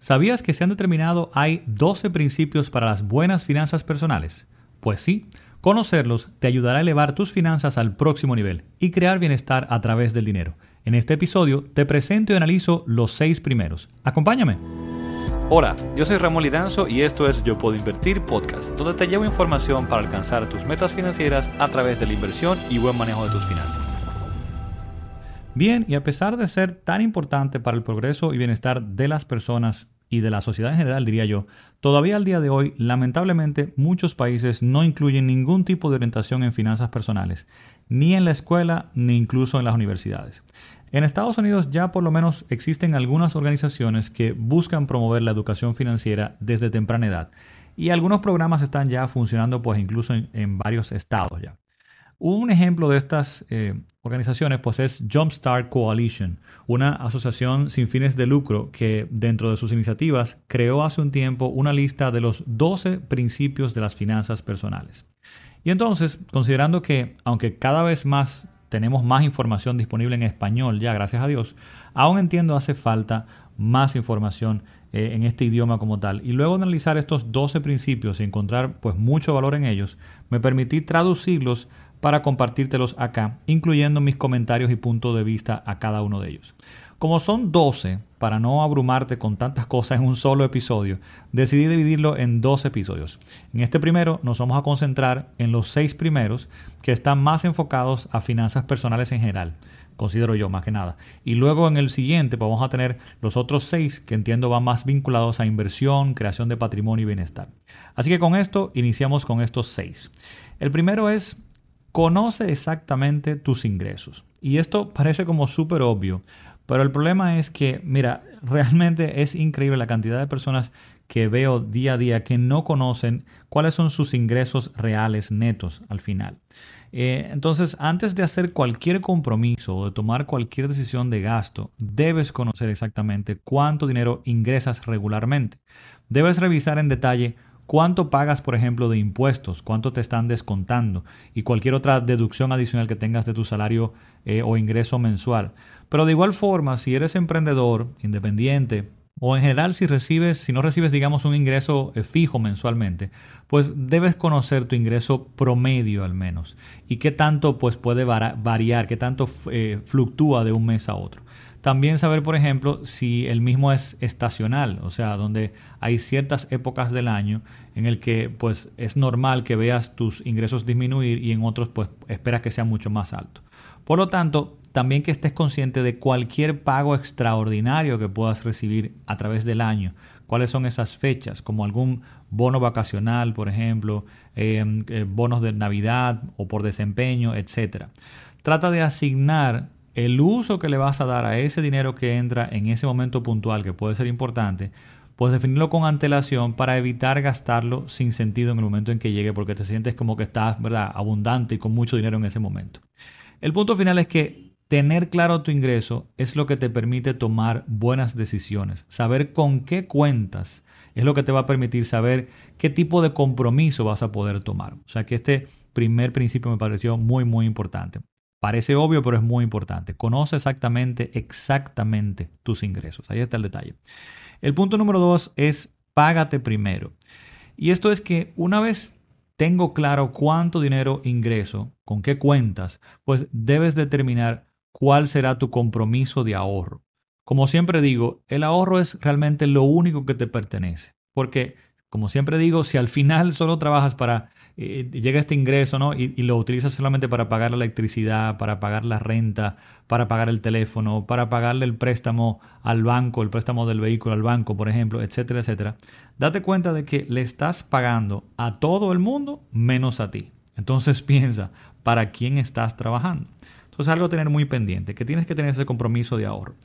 ¿Sabías que se han determinado hay 12 principios para las buenas finanzas personales? Pues sí, conocerlos te ayudará a elevar tus finanzas al próximo nivel y crear bienestar a través del dinero. En este episodio te presento y analizo los seis primeros. Acompáñame. Hola, yo soy Ramón Lidanzo y esto es Yo Puedo Invertir Podcast, donde te llevo información para alcanzar tus metas financieras a través de la inversión y buen manejo de tus finanzas. Bien, y a pesar de ser tan importante para el progreso y bienestar de las personas y de la sociedad en general, diría yo, todavía al día de hoy, lamentablemente, muchos países no incluyen ningún tipo de orientación en finanzas personales, ni en la escuela, ni incluso en las universidades. En Estados Unidos ya por lo menos existen algunas organizaciones que buscan promover la educación financiera desde temprana edad, y algunos programas están ya funcionando pues incluso en, varios estados ya. Un ejemplo de estas eh, organizaciones pues es Jumpstart Coalition, una asociación sin fines de lucro que dentro de sus iniciativas creó hace un tiempo una lista de los 12 principios de las finanzas personales. Y entonces, considerando que aunque cada vez más tenemos más información disponible en español ya, gracias a Dios, aún entiendo hace falta más información eh, en este idioma como tal. Y luego de analizar estos 12 principios y encontrar pues mucho valor en ellos, me permití traducirlos para compartírtelos acá, incluyendo mis comentarios y puntos de vista a cada uno de ellos. Como son 12, para no abrumarte con tantas cosas en un solo episodio, decidí dividirlo en dos episodios. En este primero nos vamos a concentrar en los seis primeros que están más enfocados a finanzas personales en general, considero yo más que nada. Y luego en el siguiente pues, vamos a tener los otros seis que entiendo van más vinculados a inversión, creación de patrimonio y bienestar. Así que con esto iniciamos con estos seis. El primero es Conoce exactamente tus ingresos. Y esto parece como súper obvio, pero el problema es que, mira, realmente es increíble la cantidad de personas que veo día a día que no conocen cuáles son sus ingresos reales netos al final. Eh, entonces, antes de hacer cualquier compromiso o de tomar cualquier decisión de gasto, debes conocer exactamente cuánto dinero ingresas regularmente. Debes revisar en detalle cuánto pagas, por ejemplo, de impuestos, cuánto te están descontando y cualquier otra deducción adicional que tengas de tu salario eh, o ingreso mensual. Pero de igual forma, si eres emprendedor, independiente, o en general si recibes, si no recibes digamos un ingreso eh, fijo mensualmente, pues debes conocer tu ingreso promedio al menos y qué tanto pues puede variar, qué tanto eh, fluctúa de un mes a otro. También saber, por ejemplo, si el mismo es estacional, o sea, donde hay ciertas épocas del año en el que pues es normal que veas tus ingresos disminuir y en otros pues esperas que sea mucho más alto. Por lo tanto, también que estés consciente de cualquier pago extraordinario que puedas recibir a través del año. ¿Cuáles son esas fechas? Como algún bono vacacional, por ejemplo, eh, eh, bonos de Navidad o por desempeño, etc. Trata de asignar el uso que le vas a dar a ese dinero que entra en ese momento puntual, que puede ser importante, pues definirlo con antelación para evitar gastarlo sin sentido en el momento en que llegue, porque te sientes como que estás, ¿verdad?, abundante y con mucho dinero en ese momento. El punto final es que tener claro tu ingreso es lo que te permite tomar buenas decisiones. Saber con qué cuentas es lo que te va a permitir saber qué tipo de compromiso vas a poder tomar. O sea que este primer principio me pareció muy, muy importante. Parece obvio, pero es muy importante. Conoce exactamente, exactamente tus ingresos. Ahí está el detalle. El punto número dos es págate primero. Y esto es que una vez tengo claro cuánto dinero ingreso, con qué cuentas, pues debes determinar cuál será tu compromiso de ahorro. Como siempre digo, el ahorro es realmente lo único que te pertenece. Porque, como siempre digo, si al final solo trabajas para llega este ingreso, ¿no? Y, lo utilizas solamente para pagar la electricidad, para pagar la renta, para pagar el teléfono, para pagarle el préstamo al banco, el préstamo del vehículo al banco, por ejemplo, etcétera, etcétera. Date cuenta de que le estás pagando a todo el mundo menos a ti. Entonces piensa, ¿para quién estás trabajando? Entonces algo a tener muy pendiente, que tienes que tener ese compromiso de ahorro.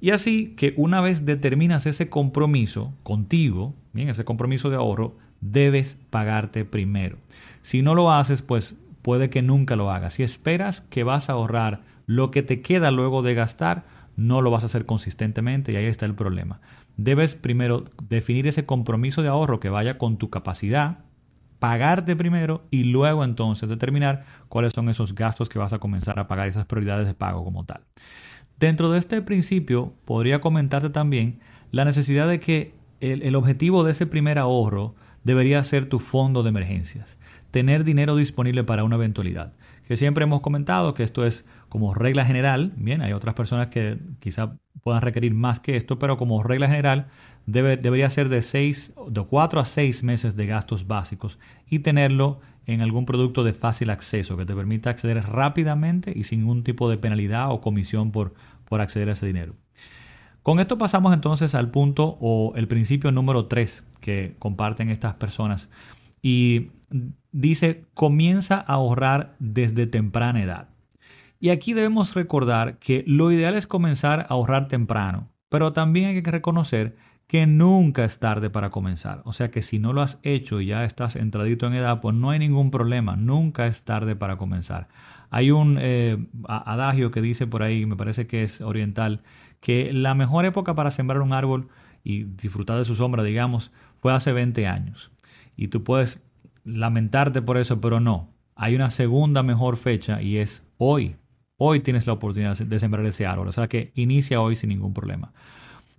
Y así que una vez determinas ese compromiso contigo, bien, ese compromiso de ahorro, debes pagarte primero. Si no lo haces, pues puede que nunca lo hagas. Si esperas que vas a ahorrar lo que te queda luego de gastar, no lo vas a hacer consistentemente y ahí está el problema. Debes primero definir ese compromiso de ahorro que vaya con tu capacidad, pagarte primero y luego entonces determinar cuáles son esos gastos que vas a comenzar a pagar, esas prioridades de pago como tal. Dentro de este principio podría comentarte también la necesidad de que el, objetivo de ese primer ahorro debería ser tu fondo de emergencias, tener dinero disponible para una eventualidad. Que siempre hemos comentado que esto es como regla general, bien, hay otras personas que quizá puedan requerir más que esto, pero como regla general debe, debería ser de, seis, de 4 a 6 meses de gastos básicos y tenerlo en algún producto de fácil acceso que te permita acceder rápidamente y sin ningún tipo de penalidad o comisión por, por acceder a ese dinero. Con esto pasamos entonces al punto o el principio número 3 que comparten estas personas y dice comienza a ahorrar desde temprana edad. Y aquí debemos recordar que lo ideal es comenzar a ahorrar temprano, pero también hay que reconocer que nunca es tarde para comenzar. O sea que si no lo has hecho y ya estás entradito en edad, pues no hay ningún problema. Nunca es tarde para comenzar. Hay un eh, adagio que dice por ahí, me parece que es oriental, que la mejor época para sembrar un árbol y disfrutar de su sombra, digamos, fue hace 20 años. Y tú puedes lamentarte por eso, pero no. Hay una segunda mejor fecha y es hoy. Hoy tienes la oportunidad de sembrar ese árbol. O sea que inicia hoy sin ningún problema.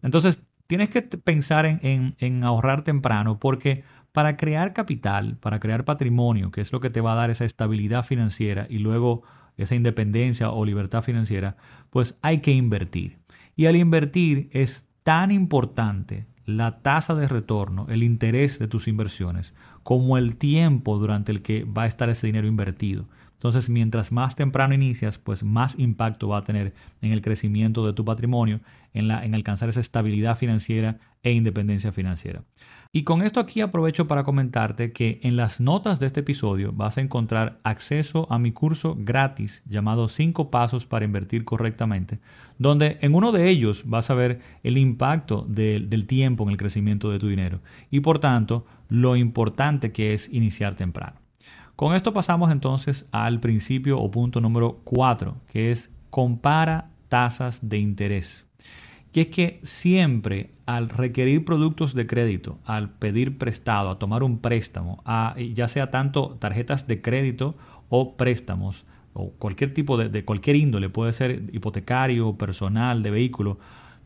Entonces, tienes que pensar en, ahorrar temprano porque para crear capital, para crear patrimonio, que es lo que te va a dar esa estabilidad financiera y luego esa independencia o libertad financiera, pues hay que invertir. Y al invertir es tan importante la tasa de retorno, el interés de tus inversiones, como el tiempo durante el que va a estar ese dinero invertido. Entonces, mientras más temprano inicias, pues más impacto va a tener en el crecimiento de tu patrimonio, en, la, en alcanzar esa estabilidad financiera e independencia financiera. Y con esto aquí aprovecho para comentarte que en las notas de este episodio vas a encontrar acceso a mi curso gratis llamado 5 pasos para invertir correctamente, donde en uno de ellos vas a ver el impacto del tiempo en el crecimiento de tu dinero y por tanto lo importante que es iniciar temprano. Con esto pasamos entonces al principio o punto número 4, que es compara tasas de interés. Y es que siempre al requerir productos de crédito, al pedir prestado, a tomar un préstamo, a, ya sea tanto tarjetas de crédito o préstamos, o cualquier tipo de, de cualquier índole, puede ser hipotecario, personal, de vehículo,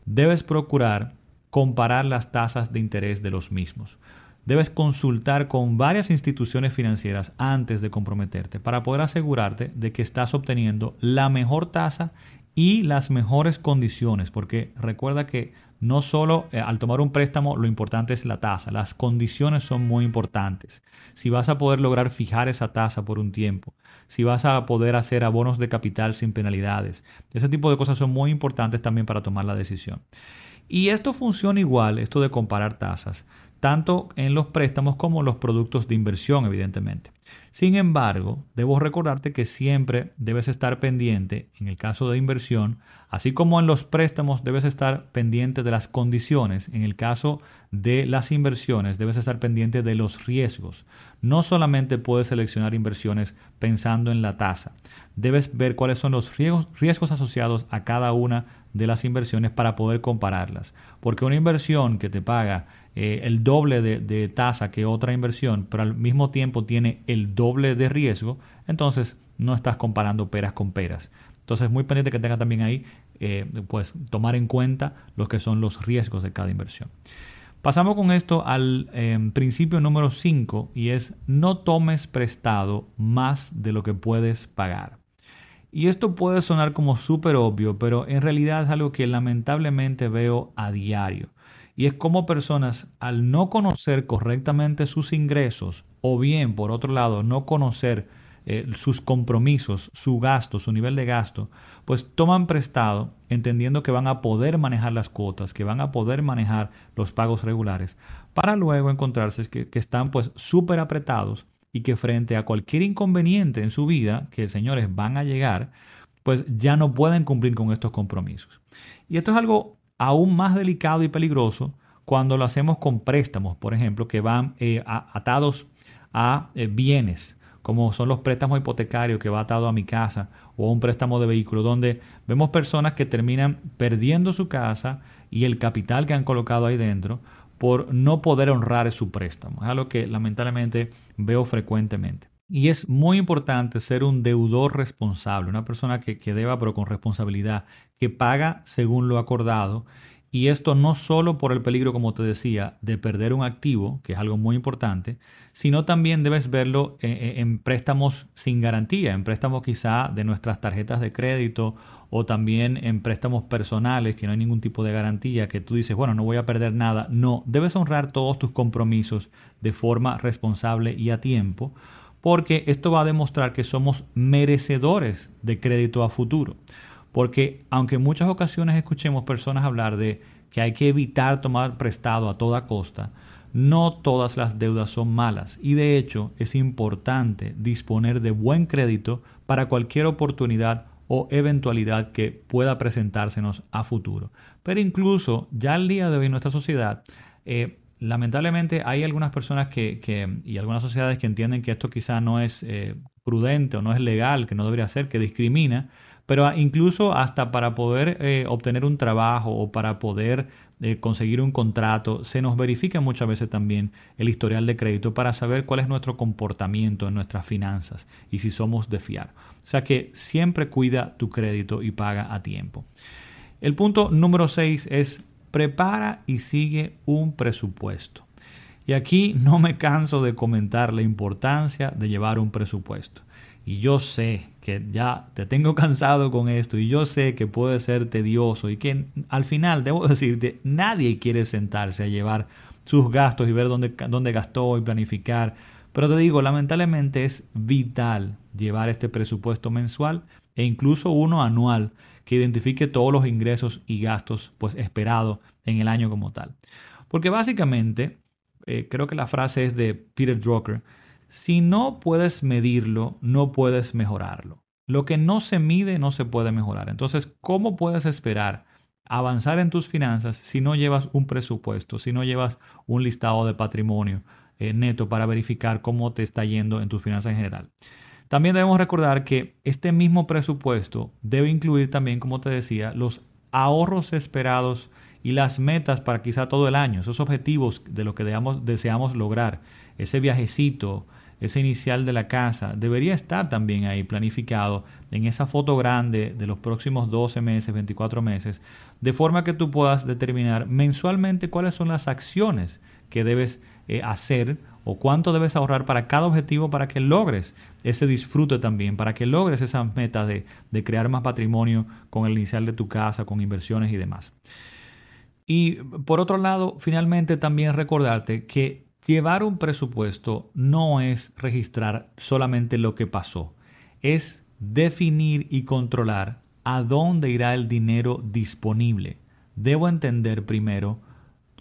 debes procurar comparar las tasas de interés de los mismos debes consultar con varias instituciones financieras antes de comprometerte para poder asegurarte de que estás obteniendo la mejor tasa y las mejores condiciones, porque recuerda que no solo eh, al tomar un préstamo lo importante es la tasa, las condiciones son muy importantes. Si vas a poder lograr fijar esa tasa por un tiempo, si vas a poder hacer abonos de capital sin penalidades, ese tipo de cosas son muy importantes también para tomar la decisión. Y esto funciona igual, esto de comparar tasas, tanto en los préstamos como en los productos de inversión, evidentemente. Sin embargo, debo recordarte que siempre debes estar pendiente, en el caso de inversión, así como en los préstamos debes estar pendiente de las condiciones, en el caso de las inversiones debes estar pendiente de los riesgos. No solamente puedes seleccionar inversiones pensando en la tasa, debes ver cuáles son los riesgos, riesgos asociados a cada una de las inversiones para poder compararlas. Porque una inversión que te paga eh, el doble de, tasa que otra inversión, pero al mismo tiempo tiene el doble de riesgo, entonces no estás comparando peras con peras. Entonces muy pendiente que tenga también ahí, eh, pues tomar en cuenta los que son los riesgos de cada inversión. Pasamos con esto al em, principio número 5 y es no tomes prestado más de lo que puedes pagar. Y esto puede sonar como súper obvio, pero en realidad es algo que lamentablemente veo a diario. Y es como personas, al no conocer correctamente sus ingresos, o bien, por otro lado, no conocer eh, sus compromisos, su gasto, su nivel de gasto, pues toman prestado entendiendo que van a poder manejar las cuotas, que van a poder manejar los pagos regulares, para luego encontrarse que, están pues súper apretados y que frente a cualquier inconveniente en su vida, que señores van a llegar, pues ya no pueden cumplir con estos compromisos. Y esto es algo aún más delicado y peligroso cuando lo hacemos con préstamos, por ejemplo, que van eh, atados a eh, bienes, como son los préstamos hipotecarios que va atado a mi casa o un préstamo de vehículo, donde vemos personas que terminan perdiendo su casa y el capital que han colocado ahí dentro por no poder honrar su préstamo. Es algo que lamentablemente veo frecuentemente. Y es muy importante ser un deudor responsable, una persona que, que deba pero con responsabilidad, que paga según lo acordado Y esto no solo por el peligro, como te decía, de perder un activo, que es algo muy importante, sino también debes verlo en, préstamos sin garantía, en préstamos quizá de nuestras tarjetas de crédito o también en préstamos personales que no hay ningún tipo de garantía, que tú dices, bueno, no voy a perder nada. No, debes honrar todos tus compromisos de forma responsable y a tiempo, porque esto va a demostrar que somos merecedores de crédito a futuro. Porque aunque en muchas ocasiones escuchemos personas hablar de que hay que evitar tomar prestado a toda costa, no todas las deudas son malas y de hecho es importante disponer de buen crédito para cualquier oportunidad o eventualidad que pueda presentársenos a futuro. Pero incluso ya al día de hoy en nuestra sociedad, eh, lamentablemente hay algunas personas que, y algunas sociedades que entienden que esto quizá no es eh, prudente o no es legal, que no debería ser, que discrimina, pero incluso hasta para poder eh, obtener un trabajo o para poder eh, conseguir un contrato, se nos verifica muchas veces también el historial de crédito para saber cuál es nuestro comportamiento en nuestras finanzas y si somos de fiar. O sea que siempre cuida tu crédito y paga a tiempo. El punto número 6 es prepara y sigue un presupuesto. Y aquí no me canso de comentar la importancia de llevar un presupuesto. Y yo sé que ya te tengo cansado con esto y yo sé que puede ser tedioso y que al final, debo decirte, nadie quiere sentarse a llevar sus gastos y ver dónde, dónde gastó y planificar. Pero te digo, lamentablemente es vital llevar este presupuesto mensual e incluso uno anual que identifique todos los ingresos y gastos pues esperados en el año como tal. Porque básicamente, eh, creo que la frase es de Peter Drucker, si no puedes medirlo, no puedes mejorarlo. Lo que no se mide no se puede mejorar. Entonces, ¿cómo puedes esperar avanzar en tus finanzas si no llevas un presupuesto, si no llevas un listado de patrimonio eh, neto para verificar cómo te está yendo en tus finanzas en general? También debemos recordar que este mismo presupuesto debe incluir también, como te decía, los ahorros esperados y las metas para quizá todo el año, esos objetivos de lo que deseamos lograr, ese viajecito, ese inicial de la casa, debería estar también ahí planificado en esa foto grande de los próximos 12 meses, 24 meses, de forma que tú puedas determinar mensualmente cuáles son las acciones que debes eh, hacer o cuánto debes ahorrar para cada objetivo para que logres ese disfrute también, para que logres esas metas de, de crear más patrimonio con el inicial de tu casa, con inversiones y demás. Y por otro lado, finalmente también recordarte que Llevar un presupuesto no es registrar solamente lo que pasó, es definir y controlar a dónde irá el dinero disponible. Debo entender primero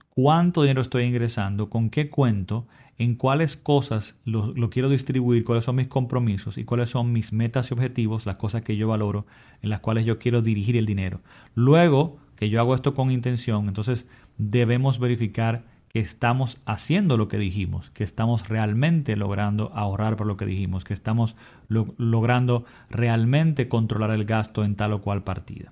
cuánto dinero estoy ingresando, con qué cuento, en cuáles cosas lo, quiero distribuir, cuáles son mis compromisos y cuáles son mis metas y objetivos, las cosas que yo valoro, en las cuales yo quiero dirigir el dinero. Luego que yo hago esto con intención, entonces debemos verificar que estamos haciendo lo que dijimos, que estamos realmente logrando ahorrar por lo que dijimos, que estamos logrando realmente controlar el gasto en tal o cual partida.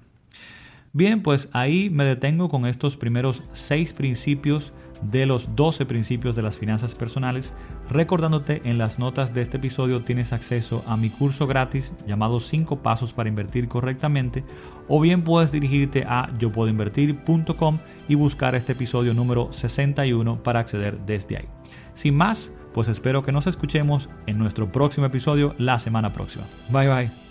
Bien, pues ahí me detengo con estos primeros seis principios de los 12 principios de las finanzas personales. Recordándote, en las notas de este episodio tienes acceso a mi curso gratis llamado 5 pasos para invertir correctamente o bien puedes dirigirte a yo puedo invertir.com y buscar este episodio número 61 para acceder desde ahí. Sin más, pues espero que nos escuchemos en nuestro próximo episodio la semana próxima. Bye bye.